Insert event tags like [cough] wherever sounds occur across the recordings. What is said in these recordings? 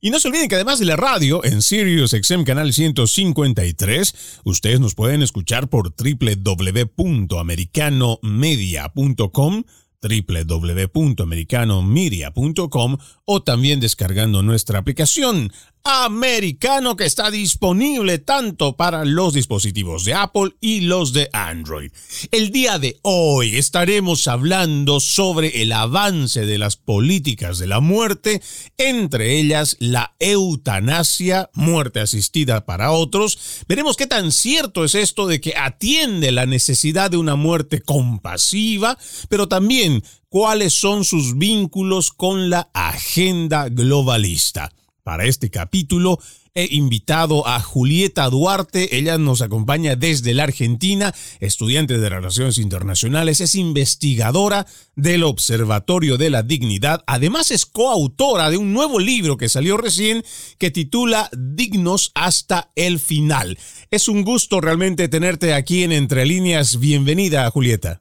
y no se olviden que además de la radio en Sirius XM Canal 153, ustedes nos pueden escuchar por www.americanomedia.com www.americanomedia.com o también descargando nuestra aplicación americano que está disponible tanto para los dispositivos de Apple y los de Android. El día de hoy estaremos hablando sobre el avance de las políticas de la muerte, entre ellas la eutanasia, muerte asistida para otros. Veremos qué tan cierto es esto de que atiende la necesidad de una muerte compasiva, pero también cuáles son sus vínculos con la agenda globalista. Para este capítulo he invitado a Julieta Duarte, ella nos acompaña desde la Argentina, estudiante de Relaciones Internacionales, es investigadora del Observatorio de la Dignidad, además es coautora de un nuevo libro que salió recién que titula Dignos hasta el final. Es un gusto realmente tenerte aquí en Entre Líneas. Bienvenida, Julieta.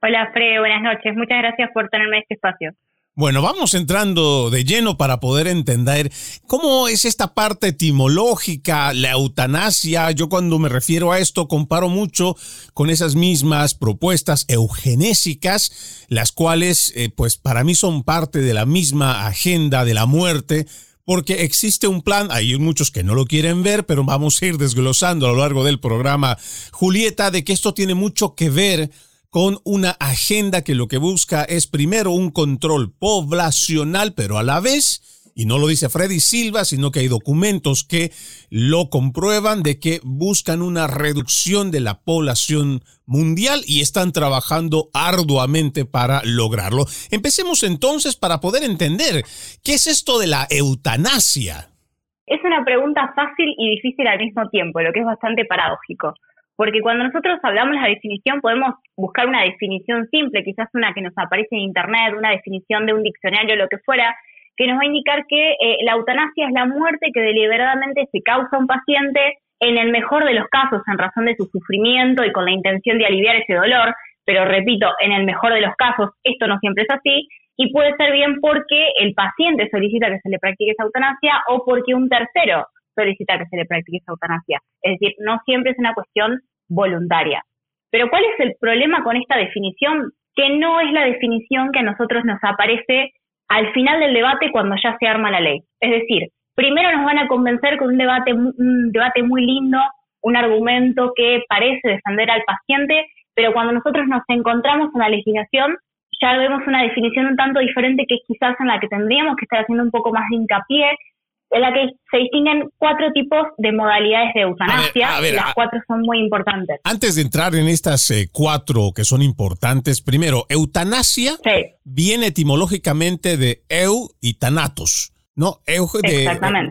Hola, Fred, buenas noches. Muchas gracias por tenerme este espacio. Bueno, vamos entrando de lleno para poder entender cómo es esta parte etimológica, la eutanasia. Yo cuando me refiero a esto comparo mucho con esas mismas propuestas eugenésicas, las cuales eh, pues para mí son parte de la misma agenda de la muerte, porque existe un plan, hay muchos que no lo quieren ver, pero vamos a ir desglosando a lo largo del programa, Julieta, de que esto tiene mucho que ver con una agenda que lo que busca es primero un control poblacional, pero a la vez, y no lo dice Freddy Silva, sino que hay documentos que lo comprueban de que buscan una reducción de la población mundial y están trabajando arduamente para lograrlo. Empecemos entonces para poder entender qué es esto de la eutanasia. Es una pregunta fácil y difícil al mismo tiempo, lo que es bastante paradójico. Porque cuando nosotros hablamos de la definición, podemos buscar una definición simple, quizás una que nos aparece en Internet, una definición de un diccionario, lo que fuera, que nos va a indicar que eh, la eutanasia es la muerte que deliberadamente se causa a un paciente en el mejor de los casos, en razón de su sufrimiento y con la intención de aliviar ese dolor, pero repito, en el mejor de los casos, esto no siempre es así, y puede ser bien porque el paciente solicita que se le practique esa eutanasia o porque un tercero solicita que se le practique esa eutanasia. Es decir, no siempre es una cuestión voluntaria. Pero ¿cuál es el problema con esta definición? Que no es la definición que a nosotros nos aparece al final del debate cuando ya se arma la ley. Es decir, primero nos van a convencer con un debate, un debate muy lindo, un argumento que parece defender al paciente, pero cuando nosotros nos encontramos en la legislación, ya vemos una definición un tanto diferente que es quizás en la que tendríamos que estar haciendo un poco más de hincapié en la que se distinguen cuatro tipos de modalidades de eutanasia. las cuatro son muy importantes. Antes de entrar en estas eh, cuatro que son importantes, primero, eutanasia viene etimológicamente de eu y tanatos. No,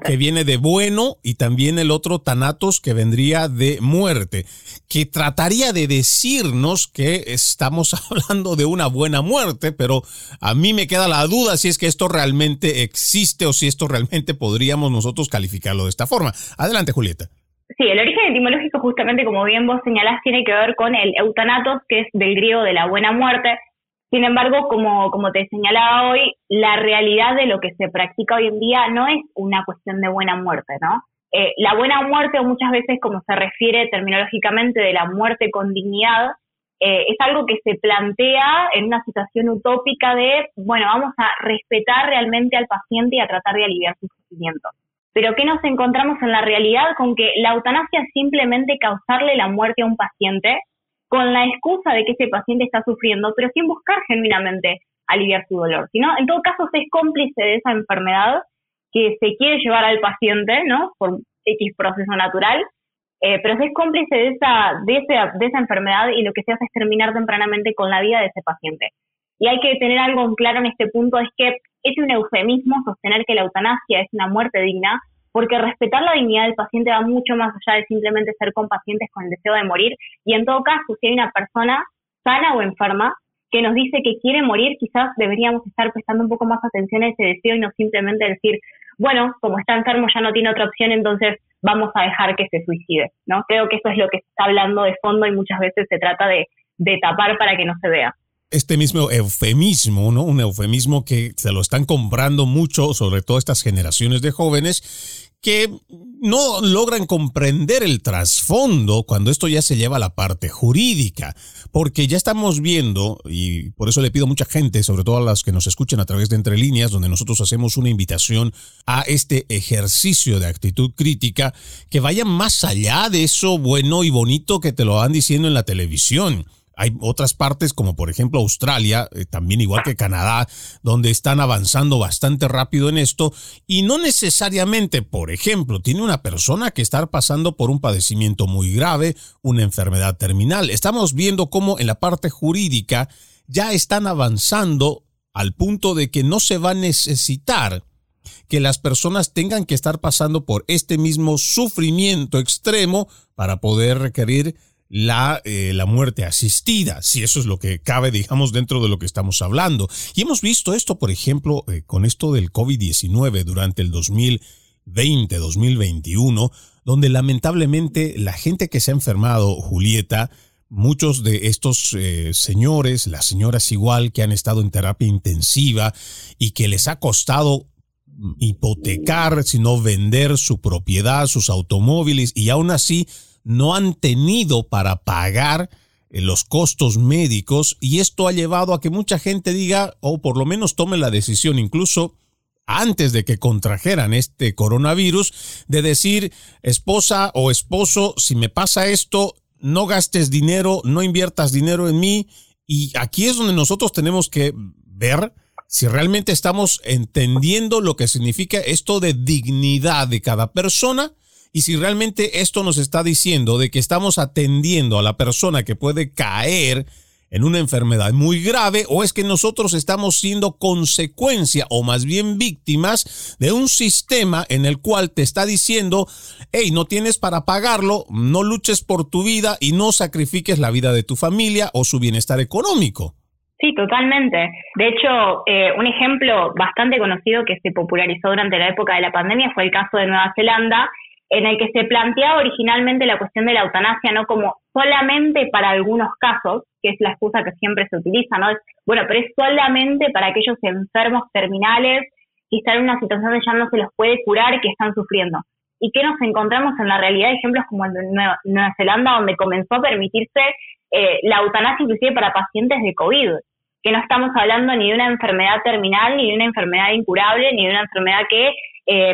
que viene de bueno y también el otro tanatos que vendría de muerte, que trataría de decirnos que estamos [laughs] hablando de una buena muerte, pero a mí me queda la duda si es que esto realmente existe o si esto realmente podríamos nosotros calificarlo de esta forma. Adelante, Julieta. Sí, el origen etimológico justamente como bien vos señalás tiene que ver con el eutanatos, que es del griego de la buena muerte, sin embargo, como, como te señalaba hoy, la realidad de lo que se practica hoy en día no es una cuestión de buena muerte, ¿no? Eh, la buena muerte, muchas veces como se refiere terminológicamente de la muerte con dignidad, eh, es algo que se plantea en una situación utópica de, bueno, vamos a respetar realmente al paciente y a tratar de aliviar su sufrimiento. Pero ¿qué nos encontramos en la realidad? Con que la eutanasia es simplemente causarle la muerte a un paciente con la excusa de que ese paciente está sufriendo, pero sin buscar genuinamente aliviar su dolor, sino en todo caso se es cómplice de esa enfermedad que se quiere llevar al paciente, ¿no? Por X proceso natural, eh, pero se es cómplice de esa, de, esa, de esa enfermedad y lo que se hace es terminar tempranamente con la vida de ese paciente. Y hay que tener algo claro en este punto, es que es un eufemismo sostener que la eutanasia es una muerte digna, porque respetar la dignidad del paciente va mucho más allá de simplemente ser compacientes con el deseo de morir. Y en todo caso, si hay una persona sana o enferma que nos dice que quiere morir, quizás deberíamos estar prestando un poco más atención a ese deseo y no simplemente decir, bueno, como está enfermo ya no tiene otra opción, entonces vamos a dejar que se suicide, ¿no? Creo que eso es lo que se está hablando de fondo y muchas veces se trata de, de tapar para que no se vea este mismo eufemismo, ¿no? Un eufemismo que se lo están comprando mucho, sobre todo estas generaciones de jóvenes, que no logran comprender el trasfondo cuando esto ya se lleva a la parte jurídica, porque ya estamos viendo, y por eso le pido a mucha gente, sobre todo a las que nos escuchen a través de Entre Líneas, donde nosotros hacemos una invitación a este ejercicio de actitud crítica, que vaya más allá de eso bueno y bonito que te lo van diciendo en la televisión hay otras partes, como por ejemplo Australia, eh, también igual que Canadá, donde están avanzando bastante rápido en esto y no necesariamente, por ejemplo, tiene una persona que está pasando por un padecimiento muy grave, una enfermedad terminal. Estamos viendo cómo en la parte jurídica ya están avanzando al punto de que no se va a necesitar que las personas tengan que estar pasando por este mismo sufrimiento extremo para poder requerir la, eh, la muerte asistida, si eso es lo que cabe, digamos, dentro de lo que estamos hablando. Y hemos visto esto, por ejemplo, eh, con esto del COVID-19 durante el 2020, 2021, donde lamentablemente la gente que se ha enfermado, Julieta, muchos de estos eh, señores, las señoras igual, que han estado en terapia intensiva y que les ha costado hipotecar, sino vender su propiedad, sus automóviles, y aún así no han tenido para pagar eh, los costos médicos y esto ha llevado a que mucha gente diga, o por lo menos tome la decisión incluso antes de que contrajeran este coronavirus, de decir, esposa o esposo, si me pasa esto, no gastes dinero, no inviertas dinero en mí. Y aquí es donde nosotros tenemos que ver si realmente estamos entendiendo lo que significa esto de dignidad de cada persona y si realmente esto nos está diciendo de que estamos atendiendo a la persona que puede caer en una enfermedad muy grave o es que nosotros estamos siendo consecuencia o más bien víctimas de un sistema en el cual te está diciendo, hey, no tienes para pagarlo, no luches por tu vida y no sacrifiques la vida de tu familia o su bienestar económico. Sí, totalmente. De hecho, eh, un ejemplo bastante conocido que se popularizó durante la época de la pandemia fue el caso de Nueva Zelanda, en el que se planteaba originalmente la cuestión de la eutanasia no como solamente para algunos casos, que es la excusa que siempre se utiliza, ¿no? Es, bueno, pero es solamente para aquellos enfermos terminales que están en una situación de ya no se los puede curar y que están sufriendo. ¿Y qué nos encontramos en la realidad? Ejemplos como el de Nueva, Zelanda, donde comenzó a permitirse eh, la eutanasia inclusive para pacientes de COVID, que no estamos hablando ni de una enfermedad terminal, ni de una enfermedad incurable, ni de una enfermedad que eh,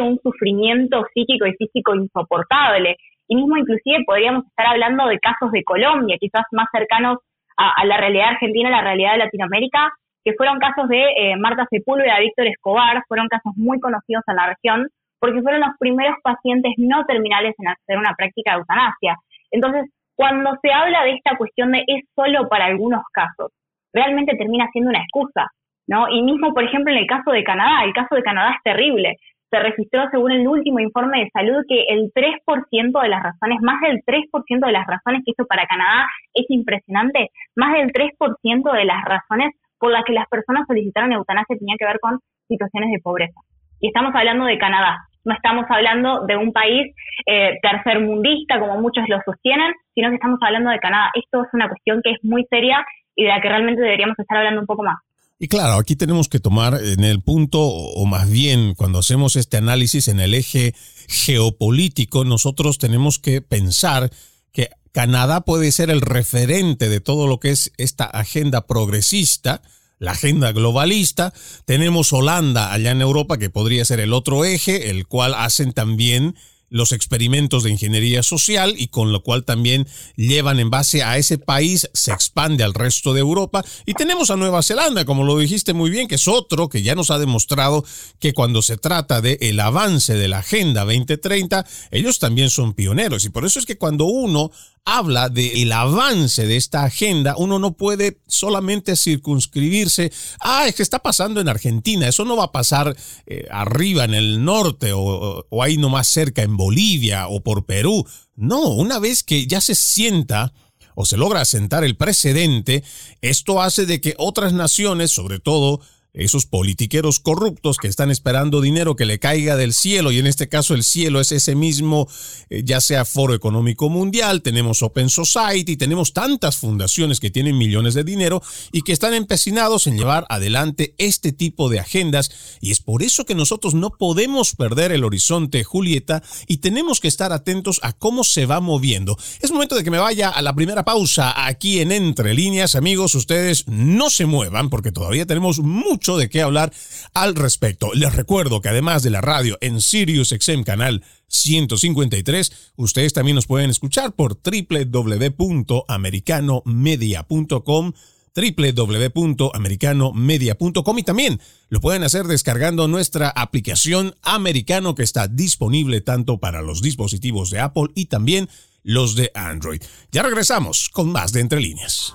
un sufrimiento psíquico y físico insoportable. Y mismo inclusive podríamos estar hablando de casos de Colombia, quizás más cercanos a, la realidad argentina, a la realidad de Latinoamérica, que fueron casos de eh, Marta Sepúlveda, Víctor Escobar, fueron casos muy conocidos en la región, porque fueron los primeros pacientes no terminales en hacer una práctica de eutanasia. Entonces, cuando se habla de esta cuestión de es solo para algunos casos, realmente termina siendo una excusa, ¿no? Y mismo, por ejemplo, en el caso de Canadá, el caso de Canadá es terrible. Se registró, según el último informe de salud, que el 3% de las razones, más del 3% de las razones que hizo para Canadá es impresionante, más del 3% de las razones por las que las personas solicitaron eutanasia tenía que ver con situaciones de pobreza. Y estamos hablando de Canadá, no estamos hablando de un país eh, tercermundista, como muchos lo sostienen, sino que estamos hablando de Canadá. Esto es una cuestión que es muy seria y de la que realmente deberíamos estar hablando un poco más. Y claro, aquí tenemos que tomar en el punto, o más bien cuando hacemos este análisis en el eje geopolítico, nosotros tenemos que pensar que Canadá puede ser el referente de todo lo que es esta agenda progresista, la agenda globalista. Tenemos Holanda allá en Europa, que podría ser el otro eje, el cual hacen también los experimentos de ingeniería social y con lo cual también llevan en base a ese país, se expande al resto de Europa. Y tenemos a Nueva Zelanda, como lo dijiste muy bien, que es otro que ya nos ha demostrado que cuando se trata de el avance de la Agenda 2030, ellos también son pioneros. Y por eso es que cuando uno habla del avance de esta agenda, uno no puede solamente circunscribirse, ah, es que está pasando en Argentina, eso no va a pasar eh, arriba en el norte o, o ahí nomás cerca en Bolivia o por Perú. No, una vez que ya se sienta o se logra asentar el precedente, esto hace de que otras naciones, sobre todo esos politiqueros corruptos que están esperando dinero que le caiga del cielo, y en este caso el cielo es ese mismo, eh, ya sea Foro Económico Mundial, tenemos Open Society, tenemos tantas fundaciones que tienen millones de dinero y que están empecinados en llevar adelante este tipo de agendas, y es por eso que nosotros no podemos perder el horizonte, Julieta, y tenemos que estar atentos a cómo se va moviendo. Es momento de que me vaya a la primera pausa aquí en Entre Líneas, amigos, ustedes no se muevan porque todavía tenemos mucho de qué hablar al respecto. Les recuerdo que además de la radio en Sirius XM Canal 153, ustedes también nos pueden escuchar por www.americanomedia.com www.americanomedia.com y también lo pueden hacer descargando nuestra aplicación americano que está disponible tanto para los dispositivos de Apple y también los de Android. Ya regresamos con más de Entre Líneas.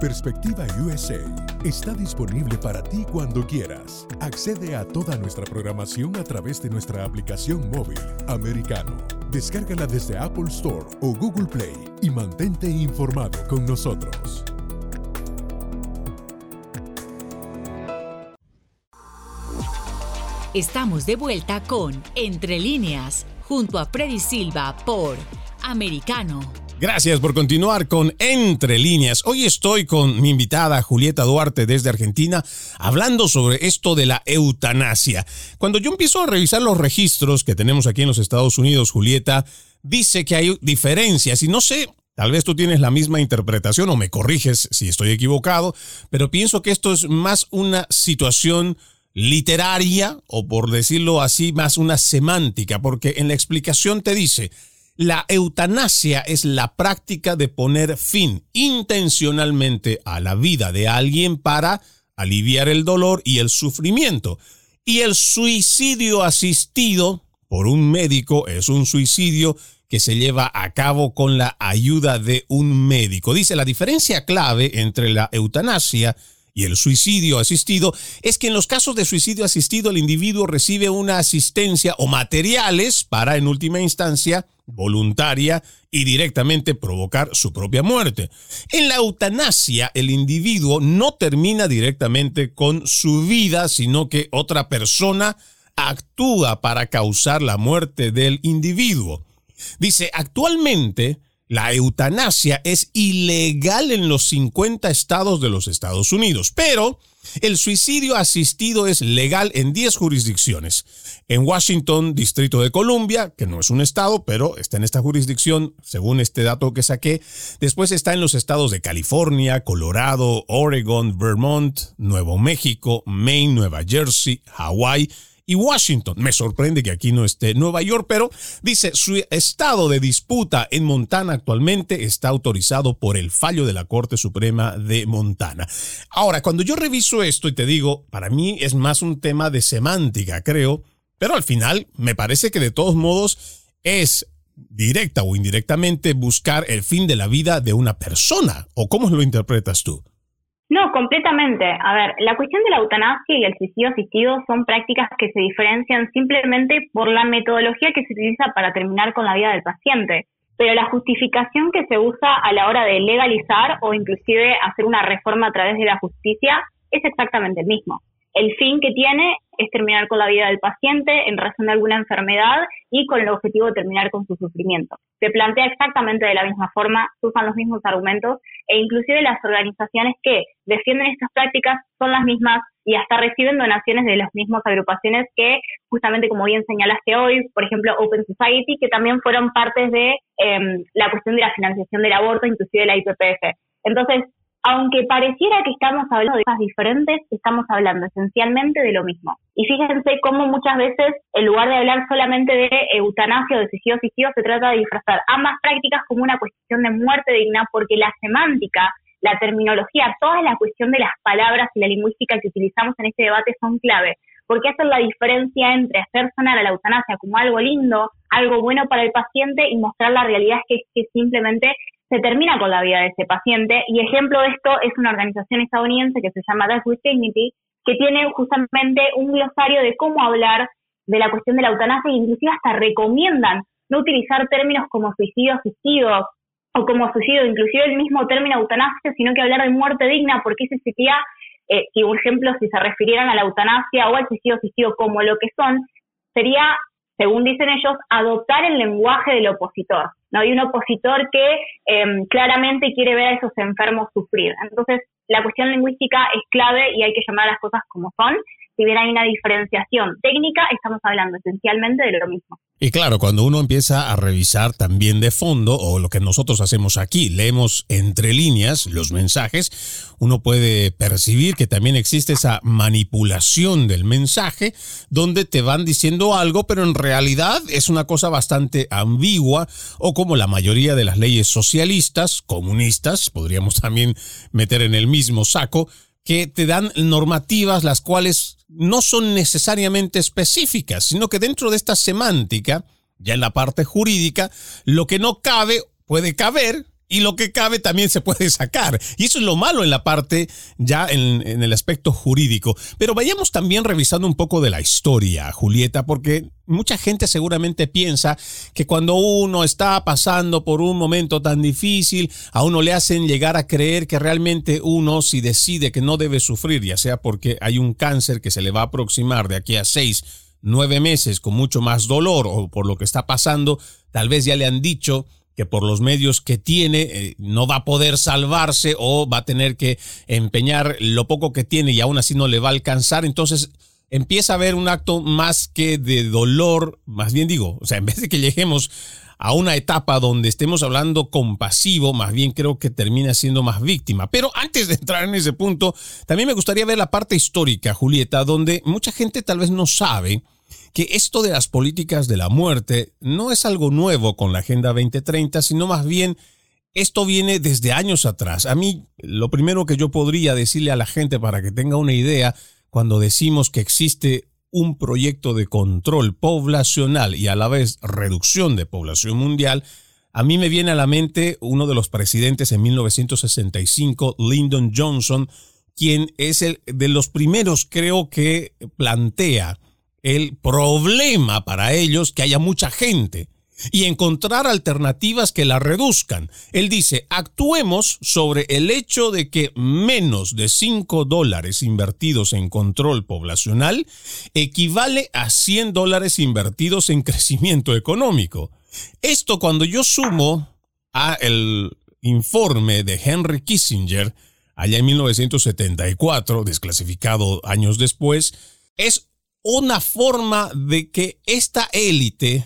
Perspectiva USA está disponible para ti cuando quieras. Accede a toda nuestra programación a través de nuestra aplicación móvil americano. Descárgala desde Apple Store o Google Play y mantente informado con nosotros. Estamos de vuelta con Entre líneas, junto a Freddy Silva por Americano. Gracias por continuar con Entre líneas. Hoy estoy con mi invitada Julieta Duarte desde Argentina hablando sobre esto de la eutanasia. Cuando yo empiezo a revisar los registros que tenemos aquí en los Estados Unidos, Julieta dice que hay diferencias y no sé, Tal vez tú tienes la misma interpretación o me corriges si estoy equivocado, pero pienso que esto es más una situación literaria o por decirlo así, más una semántica, porque en la explicación te dice, la eutanasia es la práctica de poner fin intencionalmente a la vida de alguien para aliviar el dolor y el sufrimiento. Y el suicidio asistido por un médico es un suicidio que se lleva a cabo con la ayuda de un médico. Dice la diferencia clave entre la eutanasia y el suicidio asistido es que en los casos de suicidio asistido el individuo recibe una asistencia o materiales para, en última instancia, voluntaria y directamente provocar su propia muerte. En la eutanasia, el individuo no termina directamente con su vida, sino que otra persona actúa para causar la muerte del individuo. Dice, actualmente la eutanasia es ilegal en los 50 estados de los Estados Unidos, pero el suicidio asistido es legal en 10 jurisdicciones. En Washington, Distrito de Columbia, que no es un estado, pero está en esta jurisdicción, según este dato que saqué. Después está en los estados de California, Colorado, Oregon, Vermont, Nuevo México, Maine, Nueva Jersey, Hawái, y Washington. Me sorprende que aquí no esté Nueva York, pero dice su estado de disputa en Montana actualmente está autorizado por el fallo de la Corte Suprema de Montana. Ahora, cuando yo reviso esto y te digo, para mí es más un tema de semántica, creo, pero al final me parece que de todos modos es directa o indirectamente buscar el fin de la vida de una persona. ¿O cómo lo interpretas tú? No, completamente. A ver, la cuestión de la eutanasia y el suicidio asistido son prácticas que se diferencian simplemente por la metodología que se utiliza para terminar con la vida del paciente. Pero la justificación que se usa a la hora de legalizar o inclusive hacer una reforma a través de la justicia es exactamente el mismo. El fin que tiene es terminar con la vida del paciente en razón de alguna enfermedad y con el objetivo de terminar con su sufrimiento. Se plantea exactamente de la misma forma, usan los mismos argumentos e inclusive las organizaciones que defienden estas prácticas son las mismas y hasta reciben donaciones de las mismas agrupaciones que justamente como bien señalaste hoy, por ejemplo Open Society, que también fueron partes de em, la cuestión de la financiación del aborto, inclusive la IPPF. Entonces, aunque pareciera que estamos hablando de cosas diferentes, estamos hablando esencialmente de lo mismo. Y fíjense cómo muchas veces, en lugar de hablar solamente de eutanasia o de suicidio asistido, se trata de disfrazar ambas prácticas como una cuestión de muerte digna, porque la semántica, la terminología, toda la cuestión de las palabras y la lingüística que utilizamos en este debate son clave. Porque hacen la diferencia entre hacer sonar a la eutanasia como algo lindo, algo bueno para el paciente y mostrar la realidad que que simplemente se termina con la vida de ese paciente. Y ejemplo de esto es una organización estadounidense que se llama Death with Dignity, que tiene justamente un glosario de cómo hablar de la cuestión de la eutanasia e inclusive hasta recomiendan no utilizar términos como suicidio asistido o como suicidio, inclusive el mismo término eutanasia, sino que hablar de muerte digna, porque ese sería, eh, si por ejemplo, si se refirieran a la eutanasia o al suicidio asistido como lo que son, sería según dicen ellos, adoptar el lenguaje del opositor. ¿no? Hay un opositor que em, claramente quiere ver a esos enfermos sufrir. Entonces, la cuestión lingüística es clave y hay que llamar a las cosas como son si bien hay una diferenciación técnica, estamos hablando esencialmente de lo mismo. Y claro, cuando uno empieza a revisar también de fondo, o lo que nosotros hacemos aquí, leemos entre líneas los mensajes, uno puede percibir que también existe esa manipulación del mensaje, donde te van diciendo algo, pero en realidad es una cosa bastante ambigua, o como la mayoría de las leyes socialistas, comunistas, podríamos también meter en el mismo saco, que te dan normativas las cuales no son necesariamente específicas, sino que dentro de esta semántica, ya en la parte jurídica, lo que no cabe puede caber y lo que cabe también se puede sacar. Y eso es lo malo en la parte, ya en, el aspecto jurídico. Pero vayamos también revisando un poco de la historia, Julieta, porque mucha gente seguramente piensa que cuando uno está pasando por un momento tan difícil, a uno le hacen llegar a creer que realmente uno, si decide que no debe sufrir, ya sea porque hay un cáncer que se le va a aproximar de aquí a seis, nueve meses con mucho más dolor o por lo que está pasando, tal vez ya le han dicho que por los medios que tiene eh, no va a poder salvarse o va a tener que empeñar lo poco que tiene y aún así no le va a alcanzar. Entonces empieza a haber un acto más que de dolor, más bien digo, o sea, en vez de que lleguemos a una etapa donde estemos hablando compasivo, más bien creo que termina siendo más víctima. Pero antes de entrar en ese punto, también me gustaría ver la parte histórica, Julieta, donde mucha gente tal vez no sabe que esto de las políticas de la muerte no es algo nuevo con la Agenda 2030, sino más bien esto viene desde años atrás. A mí, lo primero que yo podría decirle a la gente para que tenga una idea, cuando decimos que existe un proyecto de control poblacional y a la vez reducción de población mundial, a mí me viene a la mente uno de los presidentes en 1965, Lyndon Johnson, quien es el de los primeros, creo que plantea el problema para ellos que haya mucha gente y encontrar alternativas que la reduzcan. Él dice, actuemos sobre el hecho de que menos de 5 dólares invertidos en control poblacional equivale a 100 dólares invertidos en [laughs] crecimiento económico. Esto cuando yo sumo a el informe de Henry Kissinger, allá en 1974, desclasificado años después, es una forma de que esta élite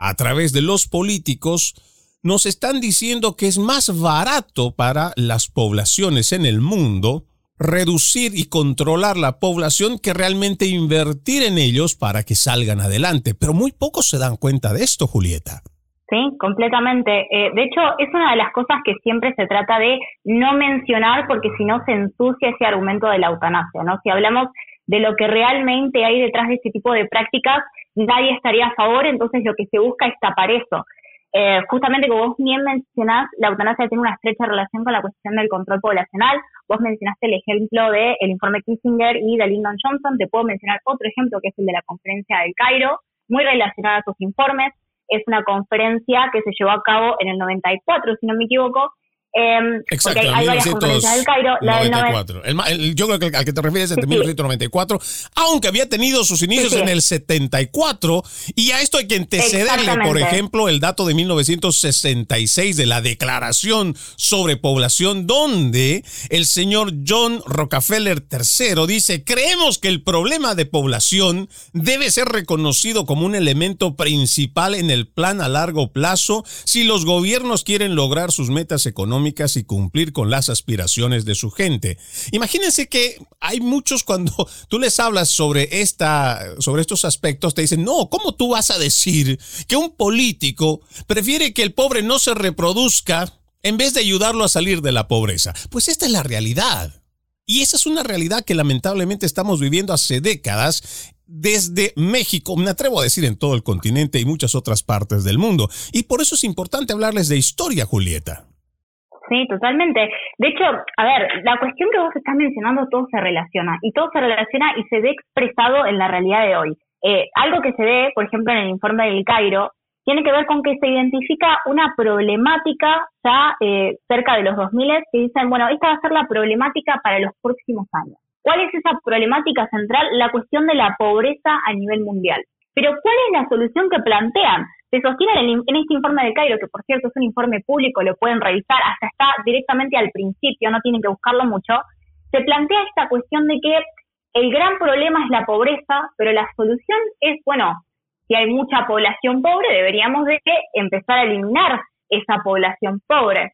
a través de los políticos, nos están diciendo que es más barato para las poblaciones en el mundo reducir y controlar la población que realmente invertir en ellos para que salgan adelante. Pero muy pocos se dan cuenta de esto, Julieta. Sí, completamente. Eh, de hecho, es una de las cosas que siempre se trata de no mencionar porque si no se ensucia ese argumento de la eutanasia, ¿no? Si hablamos de lo que realmente hay detrás de este tipo de prácticas, nadie estaría a favor, entonces lo que se busca es tapar eso. Eh, justamente como vos bien mencionás, la eutanasia tiene una estrecha relación con la cuestión del control poblacional. Vos mencionaste el ejemplo del informe Kissinger y de Lyndon Johnson. Te puedo mencionar otro ejemplo que es el de la conferencia del Cairo, muy relacionado a sus informes. Es una conferencia que se llevó a cabo en el 94, si no me equivoco, eh, Exacto, hay varias conferencias del Cairo. La 94. El, yo creo que al que te refieres es de 1994, aunque había tenido sus inicios en el 74. Y a esto hay que antecederle, por ejemplo, el dato de 1966 de la Declaración sobre Población, donde el señor John Rockefeller III dice: Creemos que el problema de población debe ser reconocido como un elemento principal en el plan a largo plazo si los gobiernos quieren lograr sus metas económicas y cumplir con las aspiraciones de su gente. Imagínense que hay muchos cuando [laughs] tú les hablas sobre, esta, sobre estos aspectos, te dicen, no, ¿cómo tú vas a decir que un político prefiere que el pobre no se reproduzca en vez de ayudarlo a salir de la pobreza? Pues esta es la realidad. Y esa es una realidad que lamentablemente estamos viviendo hace décadas desde México, me atrevo a decir en todo el continente y muchas otras partes del mundo. Y por eso es importante hablarles de historia, Julieta. Sí, totalmente. De hecho, a ver, la cuestión que vos estás mencionando todo se relaciona y todo se relaciona y se ve expresado en la realidad de hoy. Eh, algo que se ve, por ejemplo, en el informe del Cairo, tiene que ver con que se identifica una problemática ya eh, cerca de los 2000 que dicen, bueno, esta va a ser la problemática para los próximos años. ¿Cuál es esa problemática central? La cuestión de la pobreza a nivel mundial. Pero ¿cuál es la solución que plantean? Se sostiene en, este informe del Cairo, que por cierto es un informe público, lo pueden revisar, hasta está directamente al principio, no tienen que buscarlo mucho, se plantea esta cuestión de que el gran problema es la pobreza, pero la solución es, bueno, si hay mucha población pobre, deberíamos de empezar a eliminar esa población pobre,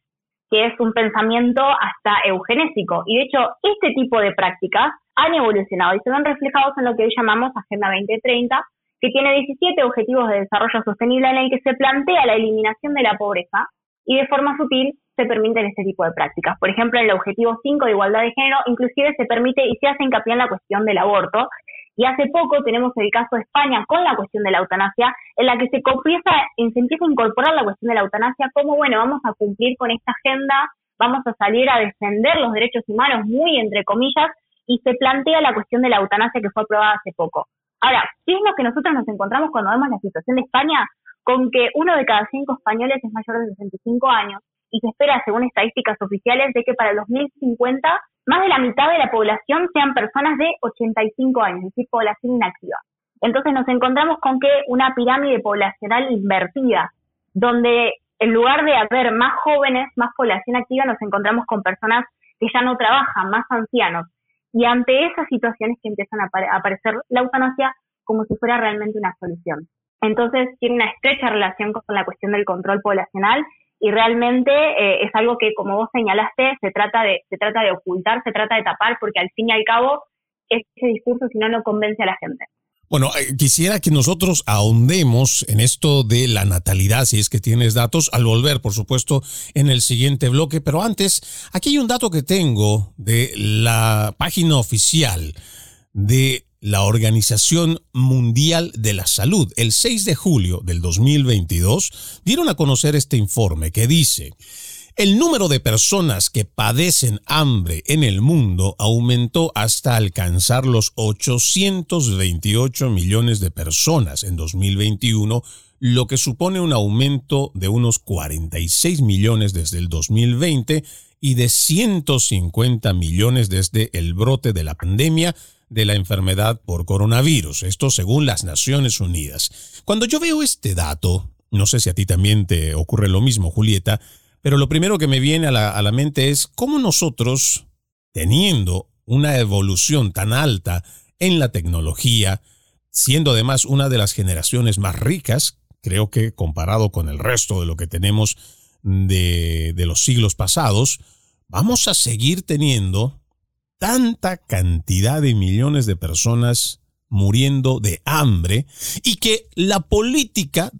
que es un pensamiento hasta eugenésico. Y de hecho, este tipo de prácticas han evolucionado y se ven reflejados en lo que hoy llamamos Agenda 2030, que tiene 17 objetivos de desarrollo sostenible en el que se plantea la eliminación de la pobreza y de forma sutil se permiten este tipo de prácticas. Por ejemplo, en el objetivo 5 de igualdad de género, inclusive se permite y se hace hincapié en la cuestión del aborto. Y hace poco tenemos el caso de España con la cuestión de la eutanasia, en la que se, comienza, se empieza a incorporar la cuestión de la eutanasia como, bueno, vamos a cumplir con esta agenda, vamos a salir a defender los derechos humanos, muy entre comillas, y se plantea la cuestión de la eutanasia que fue aprobada hace poco. Ahora, ¿qué es lo que nosotros nos encontramos cuando vemos la situación de España? Con que uno de cada cinco españoles es mayor de 65 años y se espera, según estadísticas oficiales, de que para el 2050 más de la mitad de la población sean personas de 85 años, es decir, población inactiva. Entonces nos encontramos con que una pirámide poblacional invertida, donde en lugar de haber más jóvenes, más población activa, nos encontramos con personas que ya no trabajan, más ancianos. Y ante esas situaciones que empiezan a, aparecer la eutanasia como si fuera realmente una solución. Entonces tiene una estrecha relación con la cuestión del control poblacional y realmente eh, es algo que, como vos señalaste, se trata, de, se trata de ocultar, se trata de tapar, porque al fin y al cabo ese discurso si no no convence a la gente. Bueno, eh, quisiera que nosotros ahondemos en esto de la natalidad, si es que tienes datos, al volver, por supuesto, en el siguiente bloque. Pero antes, aquí hay un dato que tengo de la página oficial de la Organización Mundial de la Salud. El 6 de julio del 2022 dieron a conocer este informe que dice, El número de personas que padecen hambre en el mundo aumentó hasta alcanzar los 828 millones de personas en 2021, lo que supone un aumento de unos 46 millones desde el 2020 y de 150 millones desde el brote de la pandemia de la enfermedad por coronavirus, esto según las Naciones Unidas. Cuando yo veo este dato, no sé si a ti también te ocurre lo mismo, Julieta, pero lo primero que me viene a la, mente es cómo nosotros, teniendo una evolución tan alta en la tecnología, siendo además una de las generaciones más ricas, creo que comparado con el resto de lo que tenemos de, los siglos pasados, vamos a seguir teniendo tanta cantidad de millones de personas muriendo de hambre y que la política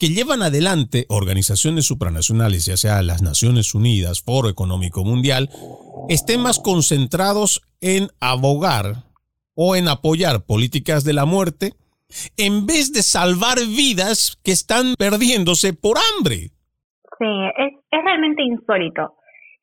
que llevan adelante organizaciones supranacionales, ya sea las Naciones Unidas, Foro Económico Mundial, estén más concentrados en abogar o en apoyar políticas de la muerte en vez de salvar vidas que están perdiéndose por hambre. Sí, es, es realmente insólito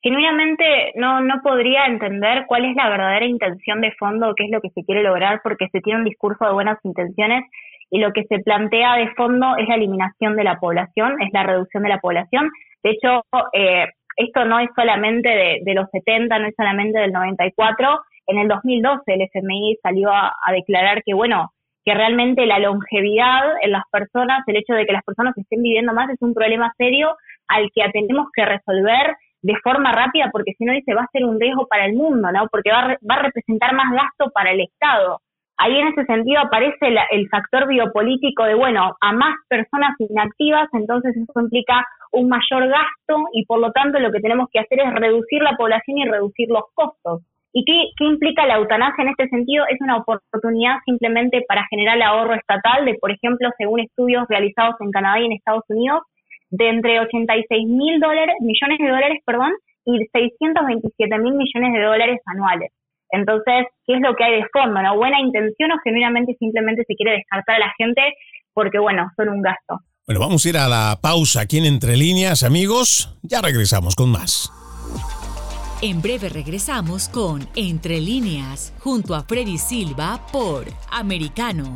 genuinamente no, no podría entender cuál es la verdadera intención de fondo, qué es lo que se quiere lograr, porque se tiene un discurso de buenas intenciones y lo que se plantea de fondo es la eliminación de la población, es la reducción de la población. De hecho, eh, esto no es solamente de, los 70, no es solamente del 94. En el 2012 el FMI salió a, a declarar que, bueno, que realmente la longevidad en las personas, el hecho de que las personas estén viviendo más es un problema serio al que tenemos que resolver de forma rápida, porque si no dice va a ser un riesgo para el mundo, ¿no? Porque va a, va a representar más gasto para el Estado. Ahí en ese sentido aparece el factor biopolítico de, bueno, a más personas inactivas, entonces eso implica un mayor gasto y por lo tanto lo que tenemos que hacer es reducir la población y reducir los costos. ¿Y qué, qué implica la eutanasia en este sentido? Es una oportunidad simplemente para generar ahorro estatal de, por ejemplo, según estudios realizados en Canadá y en Estados Unidos, de entre 86 mil millones de dólares, perdón, y 627 mil millones de dólares anuales. Entonces, ¿qué es lo que hay de fondo? ¿no? ¿Buena intención o genuinamente simplemente se quiere descartar a la gente porque, bueno, son un gasto? Bueno, vamos a ir a la pausa aquí en Entre Líneas, amigos. Ya regresamos con más. En breve regresamos con Entre Líneas, junto a Freddy Silva por Americano.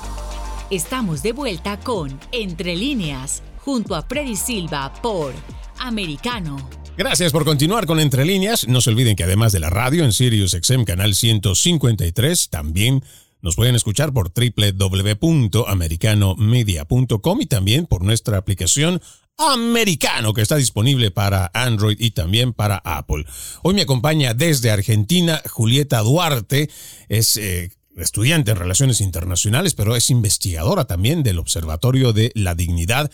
Estamos de vuelta con Entre líneas, junto a Freddy Silva por Americano. Gracias por continuar con Entre Líneas. No se olviden que además de la radio en Sirius XM Canal 153, también nos pueden escuchar por www.americanomedia.com y también por nuestra aplicación Americano que está disponible para Android y también para Apple. Hoy me acompaña desde Argentina Julieta Duarte, es eh, estudiante en Relaciones Internacionales, pero es investigadora también del Observatorio de la Dignidad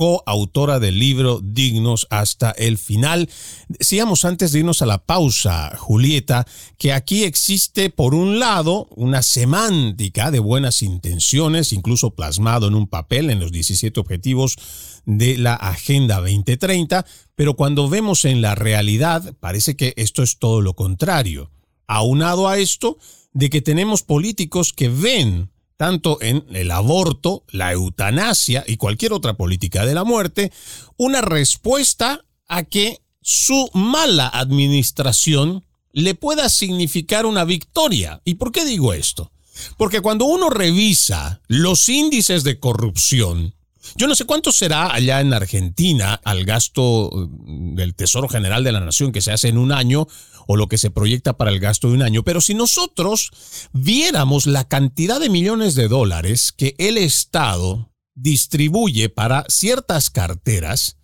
coautora del libro Dignos hasta el final. Decíamos antes de irnos a la pausa, Julieta, que aquí existe por un lado una semántica de buenas intenciones, incluso plasmado en un papel en los 17 objetivos de la Agenda 2030, pero cuando vemos en la realidad parece que esto es todo lo contrario. Aunado a esto, de que tenemos políticos que ven tanto en el aborto, la eutanasia y cualquier otra política de la muerte, una respuesta a que su mala administración le pueda significar una victoria. ¿Y por qué digo esto? Porque cuando uno revisa los índices de corrupción, yo no sé cuánto será allá en Argentina al gasto mm, del Tesoro General de la Nación que se hace en un año o lo que se proyecta para el gasto de un año, pero si nosotros viéramos la cantidad de millones de dólares que el Estado distribuye para ciertas carteras,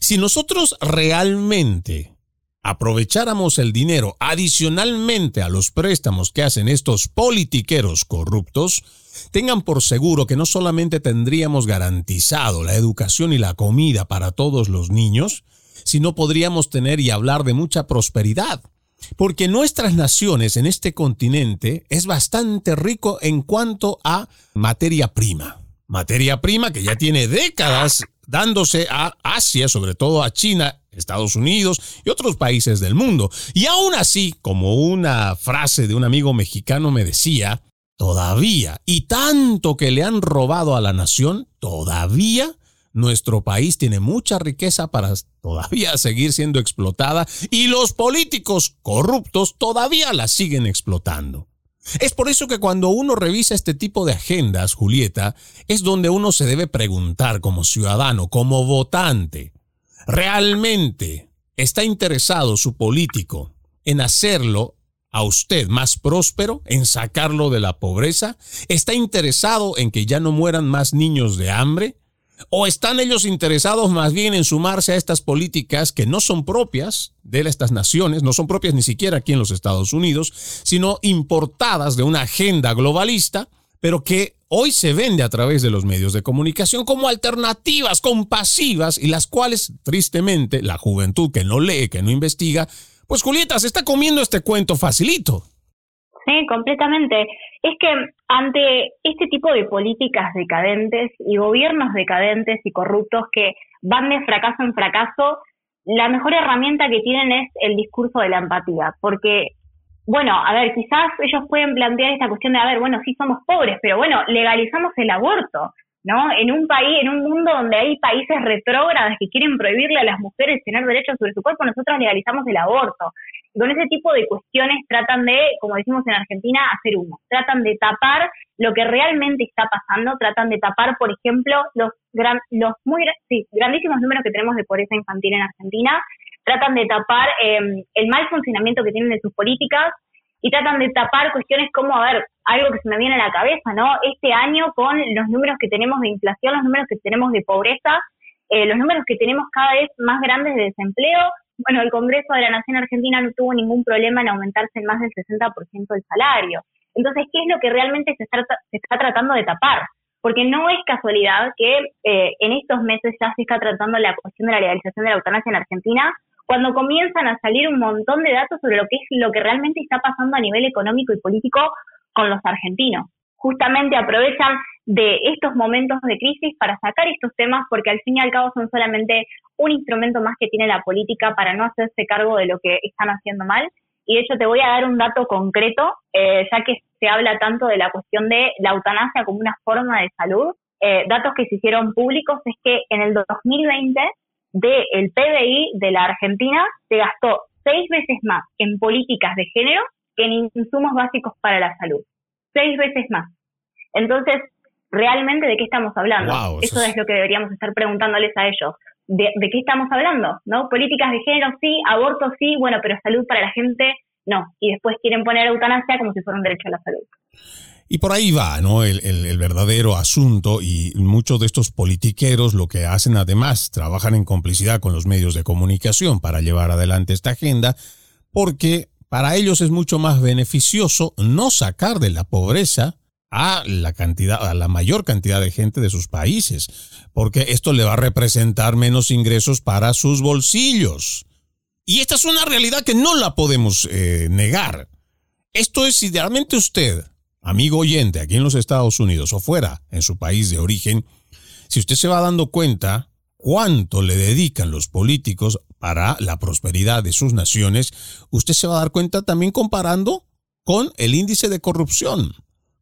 si nosotros realmente aprovecháramos el dinero adicionalmente a los préstamos que hacen estos politiqueros corruptos, tengan por seguro que no solamente tendríamos garantizado la educación y la comida para todos los niños, sino podríamos tener y hablar de mucha prosperidad porque nuestras naciones en este continente es bastante rico en cuanto a materia prima. Materia prima que ya tiene décadas dándose a Asia, sobre todo a China, Estados Unidos y otros países del mundo. Y aún así, como una frase de un amigo mexicano me decía, todavía, y tanto que le han robado a la nación, todavía nuestro país tiene mucha riqueza para todavía [laughs] seguir siendo explotada y los políticos corruptos todavía la siguen explotando. Es por eso que cuando uno revisa este tipo de agendas, Julieta, es donde uno se debe preguntar como ciudadano, como votante, ¿realmente está interesado su político en hacerlo a usted más próspero, en sacarlo de la pobreza? ¿Está interesado en que ya no mueran más niños de hambre? ¿O están ellos interesados más bien en sumarse a estas políticas que no son propias de estas naciones, no son propias ni siquiera aquí en los Estados Unidos, sino importadas de una agenda globalista, pero que hoy se vende a través de los medios de comunicación como alternativas compasivas y las cuales, tristemente, la juventud que no lee, que no investiga, pues Julieta se está comiendo este cuento facilito. Sí, completamente. Es que ante este tipo de políticas decadentes y gobiernos decadentes y corruptos que van de fracaso en fracaso, la mejor herramienta que tienen es el discurso de la empatía, porque bueno, a ver, quizás ellos pueden plantear esta cuestión de, a ver, bueno, sí somos pobres, pero bueno, legalizamos el aborto, ¿no? En un país, en un mundo donde hay países retrógradas que quieren prohibirle a las mujeres tener derechos sobre su cuerpo, nosotros legalizamos el aborto. Con ese tipo de cuestiones tratan de, como decimos en Argentina, hacer humo. Tratan de tapar lo que realmente está pasando, tratan de tapar, por ejemplo, los, gran, los muy grandísimos números que tenemos de pobreza infantil en Argentina, tratan de tapar em, el mal funcionamiento que tienen de sus políticas y tratan de tapar cuestiones como, a ver, algo que se me viene a la cabeza, ¿no? Este año con los números que tenemos de inflación, los números que tenemos de pobreza, eh, los números que tenemos cada vez más grandes de desempleo, bueno, el Congreso de la Nación Argentina no tuvo ningún problema en aumentarse en más del 60% el salario. Entonces, ¿qué es lo que realmente se está, se está tratando de tapar? Porque no es casualidad que eh, en estos meses ya se está tratando la cuestión de la legalización de la eutanasia en Argentina, cuando comienzan a salir un montón de datos sobre lo que es lo que realmente está pasando a nivel económico y político con los argentinos. Justamente aprovechan de estos momentos de crisis para sacar estos temas porque al fin y al cabo son solamente un instrumento más que tiene la política para no hacerse cargo de lo que están haciendo mal. Y de hecho te voy a dar un dato concreto, eh, ya que se habla tanto de la cuestión de la eutanasia como una forma de salud. Eh, datos que se hicieron públicos es que en el 2020 del PBI de la Argentina se gastó seis veces más en políticas de género que en insumos básicos para la salud. Seis veces más. Entonces, realmente de qué estamos hablando. eso, es... lo que deberíamos estar preguntándoles a ellos. De, qué estamos hablando? ¿No? Políticas de género sí, aborto sí, bueno, pero salud para la gente no. Y después quieren poner eutanasia como si fuera un derecho a la salud. Y por ahí va, ¿no? El, el, verdadero asunto y muchos de estos politiqueros lo que hacen además, trabajan en complicidad con los medios de comunicación para llevar adelante esta agenda, porque para ellos es mucho más beneficioso no sacar de la pobreza a la cantidad, a la mayor cantidad de gente de sus países, porque esto le va a representar menos ingresos para sus bolsillos. Y esta es una realidad que no la podemos eh, negar. Esto es idealmente usted, amigo oyente, aquí en los Estados Unidos o fuera, en su país de origen, si usted se va dando cuenta cuánto le dedican los políticos para la prosperidad de sus naciones, usted se va a dar cuenta también comparando con el índice de corrupción.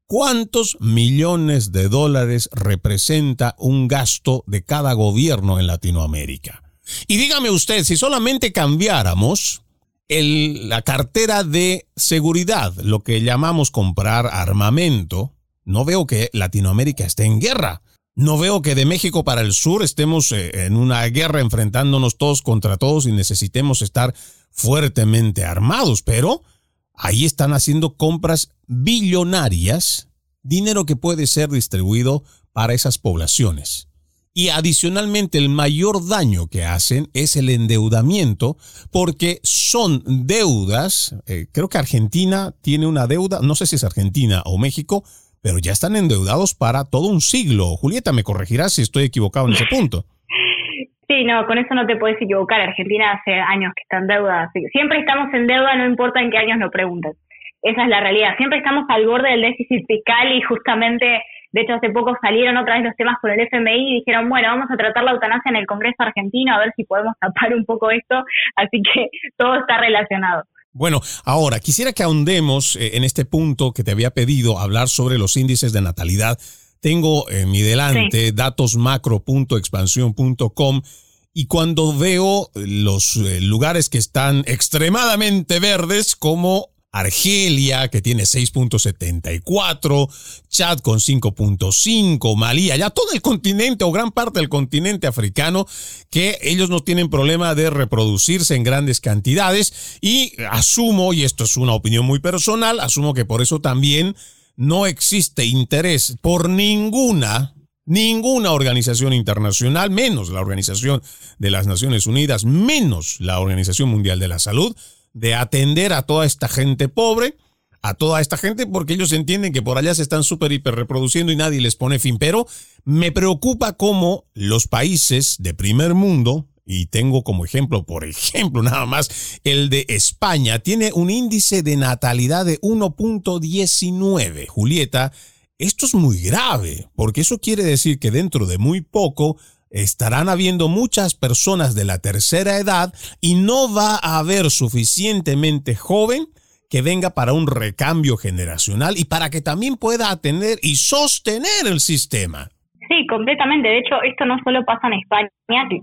¿Cuántos millones de dólares representa un gasto de cada gobierno en Latinoamérica? Y dígame usted, si solamente cambiáramos la cartera de seguridad, lo que llamamos comprar armamento, no veo que Latinoamérica esté en guerra. No veo que de México para el sur estemos eh, en una guerra enfrentándonos todos contra todos y necesitemos estar fuertemente armados, pero ahí están haciendo compras billonarias, dinero que puede ser distribuido para esas poblaciones. Y adicionalmente el mayor daño que hacen es el endeudamiento porque son deudas, eh, creo que Argentina tiene una deuda, no sé si es Argentina o México, pero ya están endeudados para todo un siglo. Julieta, me corregirás si estoy equivocado en ese punto. [laughs] Sí, no, con eso no te puedes equivocar. Argentina hace años que está en deuda. Siempre estamos en deuda, no importa en qué años lo preguntes. Esa es la realidad. Siempre estamos al borde del déficit fiscal y justamente, de hecho, hace poco salieron otra vez los temas con el FMI y dijeron, bueno, vamos a tratar la eutanasia en el Congreso argentino a ver si podemos tapar un poco esto. Así que [laughs] todo está relacionado. Bueno, ahora quisiera que ahondemos eh, en este punto que te había pedido hablar sobre los índices de natalidad. Tengo en mi delante datosmacro.expansión.com y cuando veo los eh, lugares que están extremadamente verdes como Argelia, que tiene 6.74, Chad con 5.5, Malí, ya todo el continente o gran parte del continente africano, que ellos no tienen problema de reproducirse en grandes cantidades. Y asumo, y esto es una opinión muy personal, asumo que por eso también no existe interés por ninguna ninguna organización internacional, menos la Organización de las Naciones Unidas, menos la Organización Mundial de la Salud, de atender a toda esta gente pobre, a toda esta gente, porque ellos entienden que por allá se están súper hiper reproduciendo y nadie les pone fin. Pero me preocupa cómo los países de primer mundo, y tengo como ejemplo, por ejemplo, [laughs] nada más, el de España, tiene un índice de natalidad de 1.19. Julieta, esto es muy grave, porque eso quiere decir que dentro de muy poco estarán habiendo muchas personas de la tercera edad y no va a haber suficientemente joven que venga para un recambio generacional y para que también pueda atender y sostener el sistema. Sí, completamente. De hecho, esto no solo pasa en España,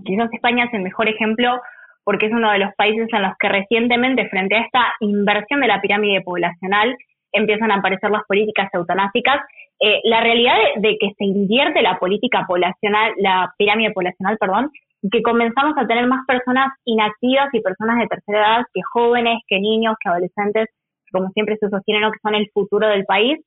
quizás España es el mejor ejemplo porque es uno de los países en los que recientemente, frente a esta inversión de la pirámide poblacional, empiezan a aparecer las políticas eutanásicas eh, la realidad de, que se invierte la política poblacional, la pirámide poblacional, perdón, que comenzamos a tener más personas inactivas y personas de tercera edad que jóvenes, que niños, que adolescentes, como siempre se sostiene, que son el futuro del país,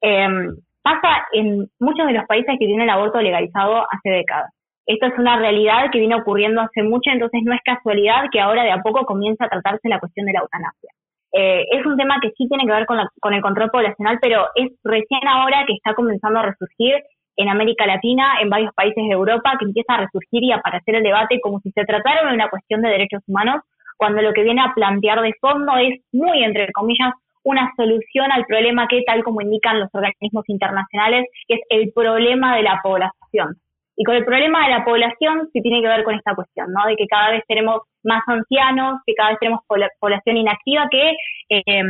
em, pasa en muchos de los países que tienen el aborto legalizado hace décadas. Esto es una realidad que viene ocurriendo hace mucho, entonces no es casualidad que ahora de a poco comience a tratarse la cuestión de la eutanasia. Eh, es un tema que sí tiene que ver con, con el control poblacional, pero es recién ahora que está comenzando a resurgir en América Latina, en varios países de Europa, que empieza a resurgir y a aparecer el debate como si se tratara de una cuestión de derechos humanos, cuando lo que viene a plantear de fondo es muy, entre comillas, una solución al problema que, tal como indican los organismos internacionales, que es el problema de la población. Y con el problema de la población sí tiene que ver con esta cuestión, ¿no? De que cada vez tenemos más ancianos, que cada vez tenemos población inactiva que, eh,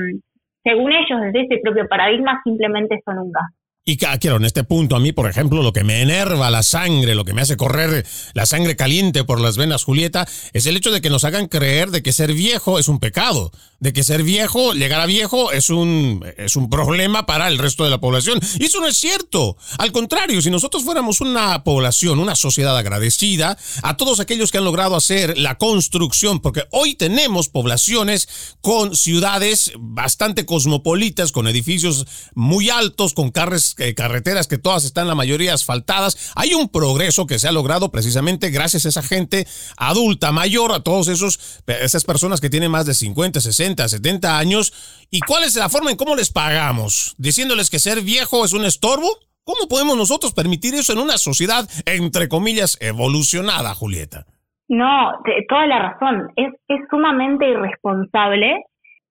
según ellos, desde ese propio paradigma, simplemente son un gasto. Y quiero, en este punto, a mí, por ejemplo, lo que me enerva la sangre, lo que me hace correr la sangre caliente por las venas, Julieta, es el hecho de que nos hagan creer de que ser viejo es un pecado, de que ser viejo, llegar a viejo, es un, es un problema para el resto de la población. Y eso no es cierto. Al contrario, si nosotros fuéramos una población, una sociedad agradecida a todos aquellos que han logrado hacer la construcción, porque hoy tenemos poblaciones con ciudades bastante cosmopolitas, con edificios muy altos, con carres eh, carreteras que todas están la mayoría asfaltadas. Hay un progreso que se ha logrado precisamente gracias a esa gente adulta, mayor, a todos esos esas personas que tienen más de 50, 60, 70 años. ¿Y cuál es la forma en cómo les pagamos? Diciéndoles que ser viejo es un estorbo. ¿Cómo podemos nosotros permitir eso en una sociedad, entre comillas, evolucionada, Julieta? No, toda la razón. Es, es sumamente irresponsable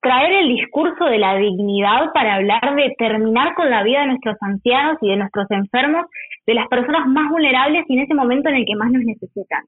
traer el discurso de la dignidad para hablar de terminar con la vida de nuestros ancianos y de nuestros enfermos, de las personas más vulnerables y en ese momento en el que más nos necesitan.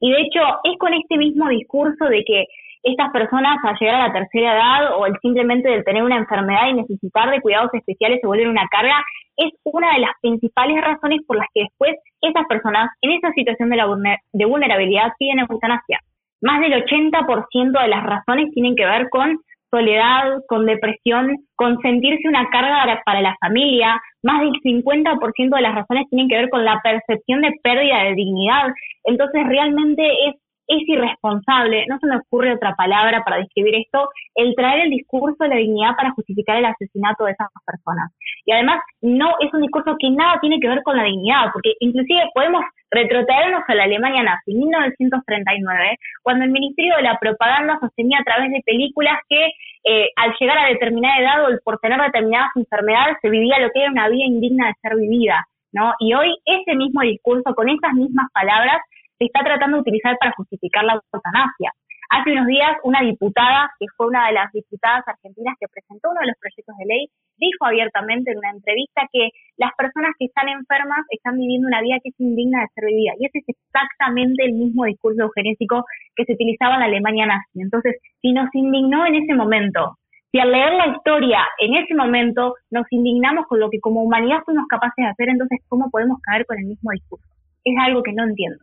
Y de hecho, es con este mismo discurso de que estas personas al llegar a la tercera edad o el simplemente de tener una enfermedad y necesitar de cuidados especiales se vuelven una carga, es una de las principales razones por las que después esas personas en esa situación de, la de vulnerabilidad piden eutanasia. Más del 80% de las razones tienen que ver con soledad, con depresión, con sentirse una carga para la familia. Más del 50% de las razones tienen que ver con la percepción de pérdida de dignidad. Entonces realmente es es irresponsable, no se me ocurre otra palabra para describir esto, el traer el discurso de la dignidad para justificar el asesinato de esas personas. Y además no es un discurso que nada tiene que ver con la dignidad, porque inclusive podemos retrotraernos a la Alemania nazi, 1939, cuando el Ministerio de la Propaganda sostenía a través de películas que eh, al llegar a determinada edad o por tener determinadas enfermedades se vivía lo que era una vida indigna de ser vivida. ¿no? Y hoy ese mismo discurso, con esas mismas palabras, se está tratando de utilizar para justificar la eutanasia. Hace unos días, una diputada, que fue una de las diputadas argentinas que presentó uno de los proyectos de ley, dijo abiertamente en una entrevista que las personas que están enfermas están viviendo una vida que es indigna de ser vivida. Y ese es exactamente el mismo discurso eugenésico que se utilizaba en la Alemania nazi. Entonces, si nos indignó en ese momento, si al leer la historia en ese momento nos indignamos con lo que como humanidad somos capaces de hacer, entonces, ¿cómo podemos caer con el mismo discurso? Es algo que no entiendo.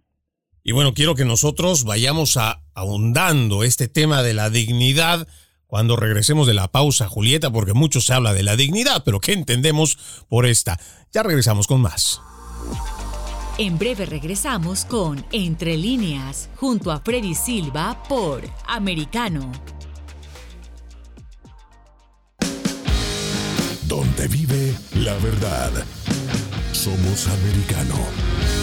Y bueno, quiero que nosotros vayamos a, ahondando este tema de la dignidad cuando regresemos de la pausa, Julieta, porque mucho se habla de la dignidad, pero ¿qué entendemos por esta? Ya regresamos con más. En breve regresamos con Entre líneas, junto a Freddy Silva por Americano. Donde vive la verdad. Somos americano.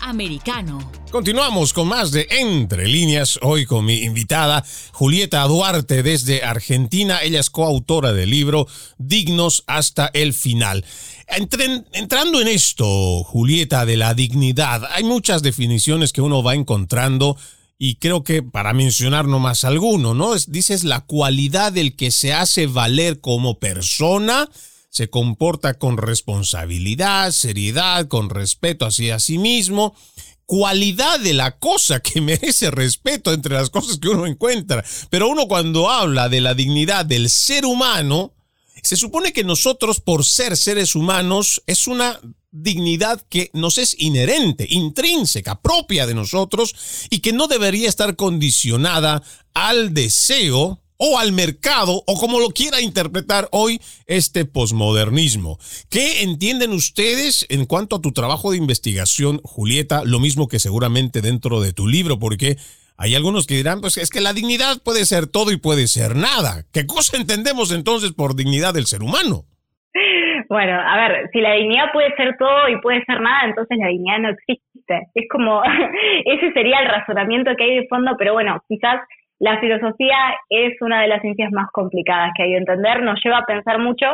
Americano. Continuamos con más de Entre líneas, hoy con mi invitada Julieta Duarte desde Argentina. Ella es coautora del libro Dignos hasta el final. entrando en esto, Julieta, de la dignidad, hay muchas definiciones que uno va encontrando y creo que para mencionar nomás alguno, ¿no? dices la cualidad del que se hace valer como persona, se comporta con responsabilidad, seriedad, con respeto hacia sí mismo, cualidad de la cosa que [laughs] merece respeto entre las cosas que uno encuentra. Pero uno cuando habla de la dignidad del ser humano, se supone que nosotros, por ser seres humanos, es una dignidad que nos es inherente, intrínseca, propia de nosotros y que no debería estar condicionada al deseo o al mercado o como lo quiera interpretar hoy este posmodernismo. ¿Qué entienden ustedes en cuanto a tu trabajo de investigación, Julieta? Lo mismo que seguramente dentro de tu libro, porque hay algunos que dirán, pues es que la dignidad puede ser todo y puede ser nada. ¿Qué cosa entendemos entonces por dignidad del ser humano? Bueno, a ver, si la dignidad puede ser todo y puede ser nada, entonces la dignidad no existe. Es como, [laughs] ese sería el razonamiento que hay de fondo, pero bueno, quizás la filosofía es una de las ciencias más complicadas que hay de entender, nos lleva a pensar mucho,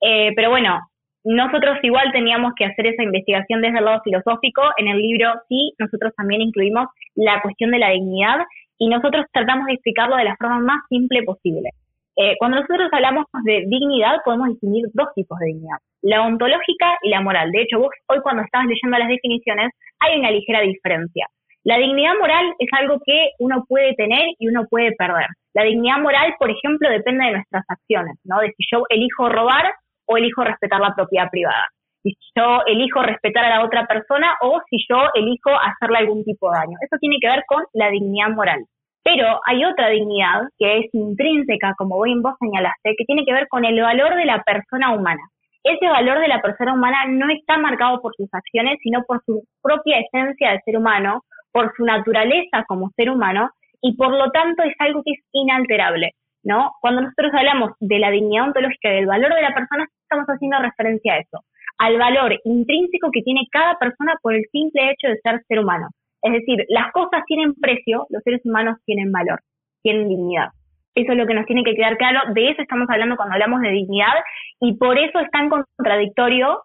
eh, pero bueno, nosotros igual teníamos que hacer esa investigación desde el lado filosófico. En el libro sí, nosotros también incluimos la cuestión de la dignidad y nosotros tratamos de explicarlo de la forma más simple posible. Eh, cuando nosotros hablamos de dignidad, podemos distinguir dos tipos de dignidad, la ontológica y la moral. De hecho, vos hoy cuando estabas leyendo las definiciones, hay una ligera diferencia. La dignidad moral es algo que uno puede tener y uno puede perder. La dignidad moral, por ejemplo, depende de nuestras acciones, ¿no? De si yo elijo robar o elijo respetar la propiedad privada. Si yo elijo respetar a la otra persona o si yo elijo hacerle algún tipo de daño. Eso tiene que ver con la dignidad moral. Pero hay otra dignidad que es intrínseca, como vos señalaste, que tiene que ver con el valor de la persona humana. Ese valor de la persona humana no está marcado por sus acciones, sino por su propia esencia de ser humano, por su naturaleza como ser humano y por lo tanto es algo que es inalterable, ¿no? Cuando nosotros hablamos de la dignidad ontológica y del valor de la persona, estamos haciendo referencia a eso, al valor intrínseco que tiene cada persona por el simple hecho de ser ser humano. Es decir, las cosas tienen precio, los seres humanos tienen valor, tienen dignidad. Eso es lo que nos tiene que quedar claro, de eso estamos hablando cuando hablamos de dignidad y por eso es tan contradictorio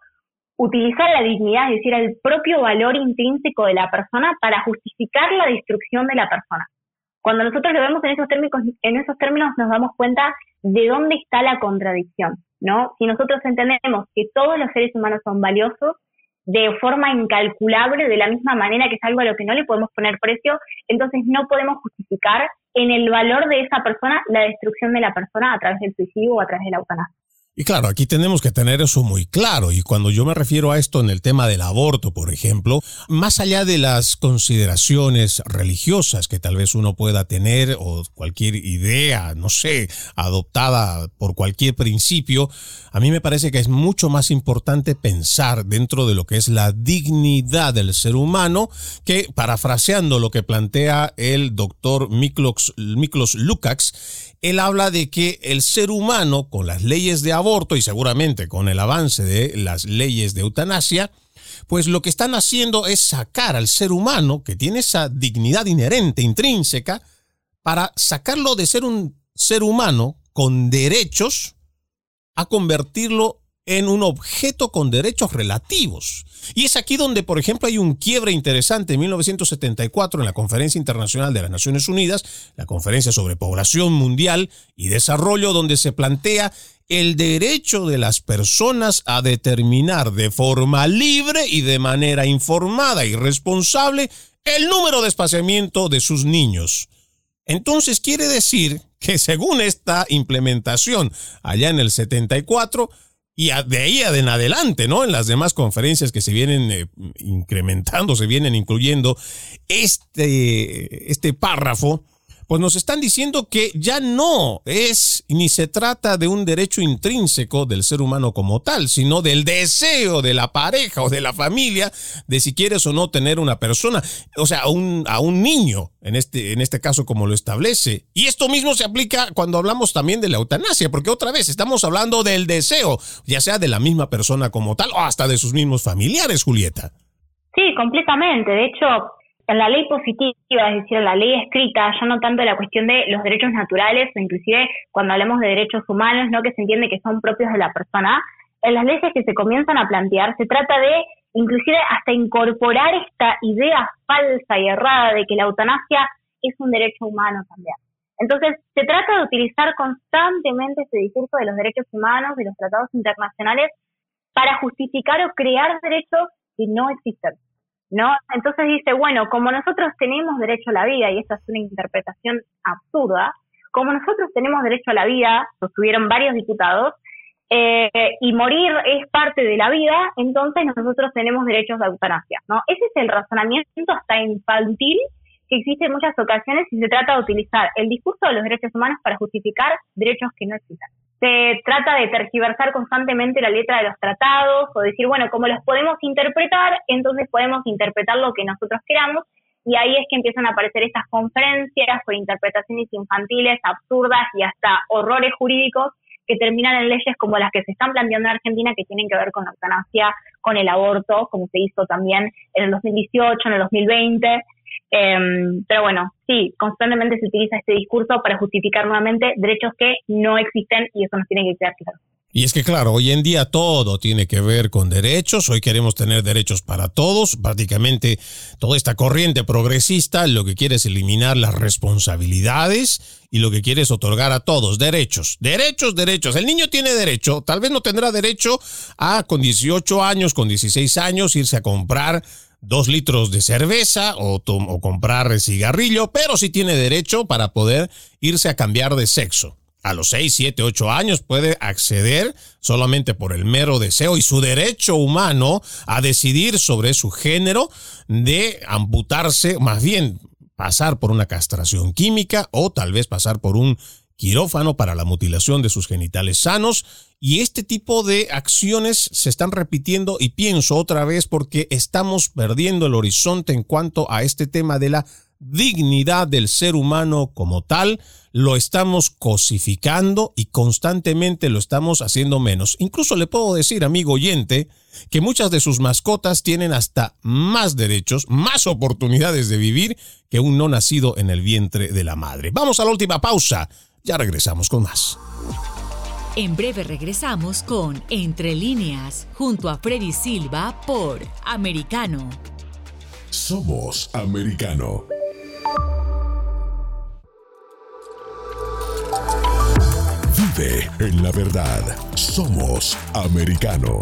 utilizar la dignidad, es decir, el propio valor intrínseco de la persona para justificar la destrucción de la persona. Cuando nosotros lo vemos en esos términos, en esos términos nos damos cuenta de dónde está la contradicción, ¿no? Si nosotros entendemos que todos los seres humanos son valiosos de forma incalculable, de la misma manera que es algo a lo que no le podemos poner precio, entonces no podemos justificar en el valor de esa persona la destrucción de la persona a través del suicidio o a través de la eutanasia. Y claro, aquí tenemos que tener eso muy claro. Y cuando yo me refiero a esto en el tema del aborto, por ejemplo, más allá de las consideraciones religiosas que tal vez uno pueda tener o cualquier idea, no sé, adoptada por cualquier principio, a mí me parece que es mucho más importante pensar dentro de lo que es la dignidad del ser humano que, parafraseando lo que plantea el doctor Miklos, Miklos Lukács, él habla de que el ser humano, con las leyes de aborto y seguramente con el avance de las leyes de eutanasia, pues lo que están haciendo es sacar al ser humano, que tiene esa dignidad inherente, intrínseca, para sacarlo de ser un ser humano con derechos a convertirlo en un objeto con derechos relativos. Y es aquí donde, por ejemplo, hay un quiebre interesante en 1974 en la Conferencia Internacional de las Naciones Unidas, la Conferencia sobre Población Mundial y Desarrollo, donde se plantea el derecho de las personas a determinar de forma libre y de manera informada y responsable el número de espaciamiento de sus niños. Entonces quiere decir que según esta implementación allá en el 74, y de ahí en adelante, ¿no? En las demás conferencias que se vienen eh, incrementando, se vienen incluyendo este, este párrafo, pues nos están diciendo que ya no es ni se trata de un derecho intrínseco del ser humano como tal, sino del deseo de la pareja o de la familia de si quieres o no tener una persona, o sea, a un, a un niño, en este, en este caso como lo establece. Y esto mismo se aplica cuando hablamos también de la eutanasia, porque otra vez estamos hablando del deseo, ya sea de la misma persona como tal o hasta de sus mismos familiares, Julieta. Sí, completamente. De hecho, en la ley positiva, es decir, en la ley escrita, ya no tanto la cuestión de los derechos naturales, o inclusive cuando hablamos de derechos humanos, ¿no? que se entiende que son propios de la persona, en las leyes que se comienzan a plantear se trata de inclusive hasta incorporar esta idea falsa y errada de que la eutanasia es un derecho humano también. Entonces, se trata de utilizar constantemente este discurso de los derechos humanos, de los tratados internacionales, para justificar o crear derechos que no existen. ¿No? Entonces dice, bueno, como nosotros tenemos derecho a la vida, y esta es una interpretación absurda, como nosotros tenemos derecho a la vida, sostuvieron varios diputados, eh, y morir es parte de la vida, entonces nosotros tenemos derechos de eutanasia, ¿no? Ese es el razonamiento hasta infantil que existe en muchas ocasiones y se trata de utilizar el discurso de los derechos humanos para justificar derechos que no existen se trata de tergiversar constantemente la letra de los tratados o decir, bueno, como los podemos interpretar, entonces podemos interpretar lo que nosotros queramos y ahí es que empiezan a aparecer estas conferencias o interpretaciones infantiles, absurdas y hasta horrores jurídicos que terminan en leyes como las que se están planteando en Argentina que tienen que ver con la eutanasia, con el aborto, como se hizo también en el 2018, en el 2020, Em, pero bueno, sí, constantemente se utiliza este discurso para justificar nuevamente derechos que no existen y eso nos tiene que quedar claro. Y es que claro, hoy en día todo tiene que ver con derechos, hoy queremos tener derechos para todos, prácticamente toda esta corriente progresista lo que quiere es eliminar las responsabilidades y lo que quiere es otorgar a todos derechos, derechos, derechos. El niño tiene derecho, tal vez no tendrá derecho a con 18 años, con 16 años irse a comprar dos litros de cerveza o, comprar cigarrillo, pero sí tiene derecho para poder irse a cambiar de sexo. A los 6, 7, 8 años puede acceder solamente por el mero deseo y su derecho humano a decidir sobre su género de amputarse, más bien pasar por una castración química o tal vez pasar por un quirófano para la mutilación de sus genitales sanos y este tipo de acciones se están repitiendo y pienso otra vez porque estamos perdiendo el horizonte en cuanto a este tema de la dignidad del ser humano como tal, lo estamos cosificando y constantemente lo estamos haciendo menos. Incluso le puedo decir, amigo oyente, que muchas de sus mascotas tienen hasta más derechos, más oportunidades de vivir que un no nacido en el vientre de la madre. Vamos a la última pausa. Ya regresamos con más. En breve regresamos con Entre líneas, junto a Freddy Silva por Americano. Somos Americano. Vive en la verdad. Somos Americano.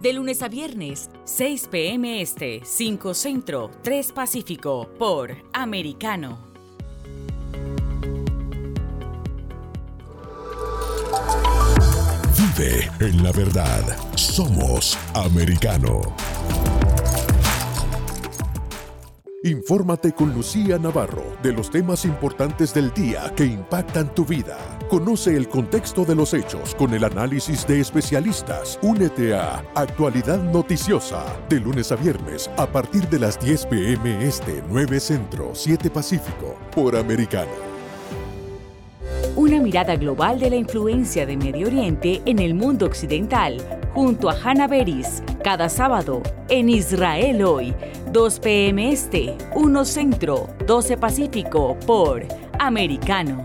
de lunes a viernes, 6 p.m. Este, 5 Centro, 3 Pacífico, por Americano. Vive en la verdad. Somos Americano. Infórmate con Lucía Navarro de los temas importantes del día que impactan tu vida. Conoce el contexto de los hechos con el análisis de especialistas. Únete a Actualidad Noticiosa de lunes a viernes a partir de las 10 pm este 9 Centro 7 Pacífico por Americano. Una mirada global de la influencia de Medio Oriente en el mundo occidental, junto a Hannah Beris, cada sábado en Israel hoy, 2 p.m. Este, 1 Centro, 12 Pacífico, por Americano.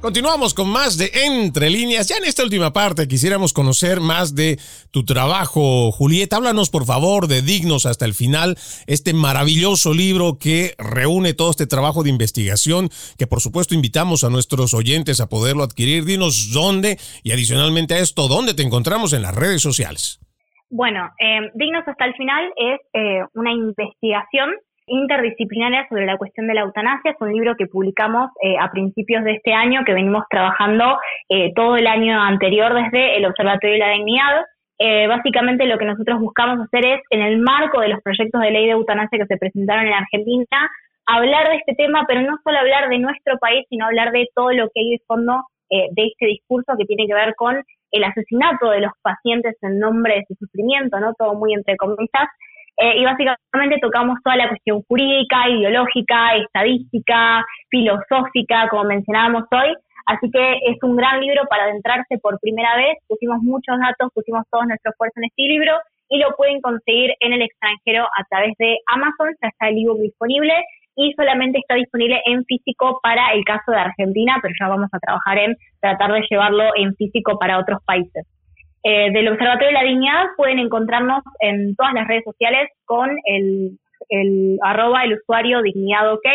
Continuamos con más de Entre líneas. Ya en esta última parte quisiéramos conocer más de tu trabajo, Julieta. Háblanos por favor de Dignos hasta el final, este maravilloso libro que reúne todo este trabajo de investigación que por supuesto invitamos a nuestros oyentes a poderlo adquirir. Dinos dónde y adicionalmente a esto, dónde te encontramos en las redes sociales. Bueno, eh, Dignos hasta el final es eh, una investigación interdisciplinaria sobre la cuestión de la eutanasia. Es un libro que publicamos eh, a principios de este año, que venimos trabajando eh, todo el año anterior desde el Observatorio de la Dignidad. Eh, básicamente lo que nosotros buscamos hacer es, en el marco de los proyectos de ley de eutanasia que se presentaron en Argentina, hablar de este tema, pero no solo hablar de nuestro país, sino hablar de todo lo que hay de fondo de este discurso que tiene que ver con el asesinato de los pacientes en nombre de su sufrimiento, ¿no? Todo muy entre comillas, eh, y básicamente tocamos toda la cuestión jurídica, ideológica, estadística, filosófica, como mencionábamos hoy. Así que es un gran libro para adentrarse por primera vez. Pusimos muchos datos, pusimos todo nuestro esfuerzo en este libro y lo pueden conseguir en el extranjero a través de Amazon. Ya está el libro disponible y solamente está disponible en físico para el caso de Argentina, pero ya vamos a trabajar en tratar de llevarlo en físico para otros países. Eh, del Observatorio de la Dignidad pueden encontrarnos en todas las redes sociales con el, arroba el usuario dignidad ok.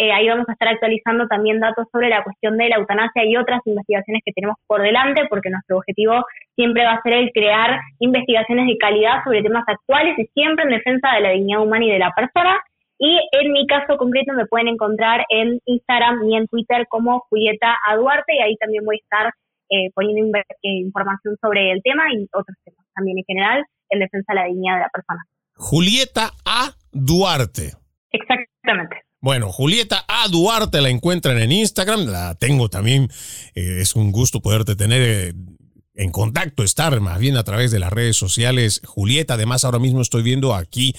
Eh, ahí vamos a estar actualizando también datos sobre la cuestión de la eutanasia y otras investigaciones que tenemos por delante, porque nuestro objetivo siempre va a ser el crear investigaciones de calidad sobre temas actuales y siempre en defensa de la dignidad humana y de la persona. Y en mi caso concreto me pueden encontrar en Instagram y en Twitter como Julieta A. Duarte y ahí también voy a estar eh, poniendo eh, información sobre el tema y otros temas también en general en defensa de la dignidad de la persona. Julieta A. Duarte. Exactamente. Bueno, Julieta A. Duarte la encuentran en Instagram, la tengo también, eh, es un gusto poderte tener en contacto, estar más bien a través de las redes sociales. Julieta, además ahora mismo estoy viendo aquí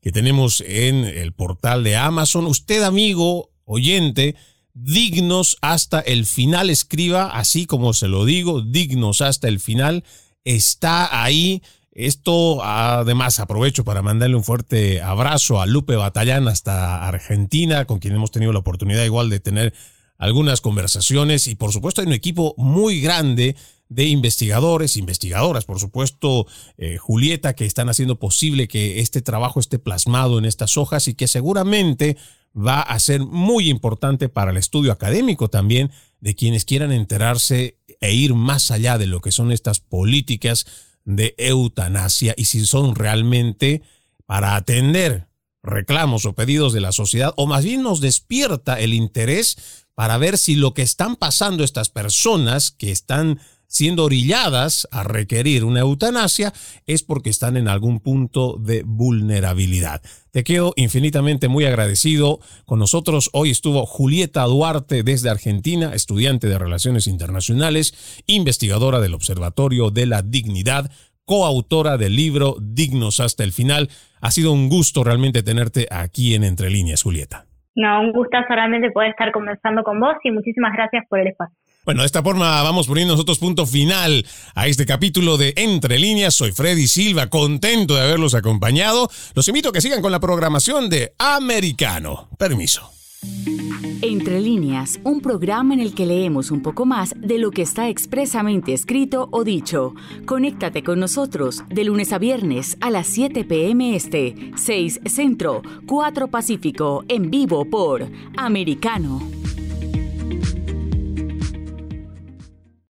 que tenemos en el portal de Amazon. Usted, amigo, oyente, dignos hasta el final, escriba así como se lo digo, dignos hasta el final, está ahí. Esto, además, aprovecho para mandarle un fuerte abrazo a Lupe Batallán hasta Argentina, con quien hemos tenido la oportunidad igual de tener algunas conversaciones y por supuesto hay un equipo muy grande de investigadores, investigadoras, por supuesto, eh, Julieta, que están haciendo posible que este trabajo esté plasmado en estas hojas y que seguramente va a ser muy importante para el estudio académico también de quienes quieran enterarse e ir más allá de lo que son estas políticas de eutanasia y si son realmente para atender reclamos o pedidos de la sociedad o más bien nos despierta el interés para ver si lo que están pasando estas personas que están siendo orilladas a requerir una eutanasia es porque están en algún punto de vulnerabilidad. Te quedo infinitamente muy agradecido. Con nosotros hoy estuvo Julieta Duarte desde Argentina, estudiante de Relaciones Internacionales, investigadora del Observatorio de la Dignidad, coautora del libro Dignos hasta el final. Ha sido un gusto realmente tenerte aquí en Entre Líneas, Julieta. No, un gustazo realmente poder estar conversando con vos y muchísimas gracias por el espacio. Bueno, de esta forma vamos poniendo nosotros punto final a este capítulo de Entre Líneas. Soy Freddy Silva, contento de haberlos acompañado. Los invito a que sigan con la programación de Americano. Permiso. Entre líneas, un programa en el que leemos un poco más de lo que está expresamente escrito o dicho. Conéctate con nosotros de lunes a viernes a las 7 pm este, 6 Centro, 4 Pacífico, en vivo por Americano.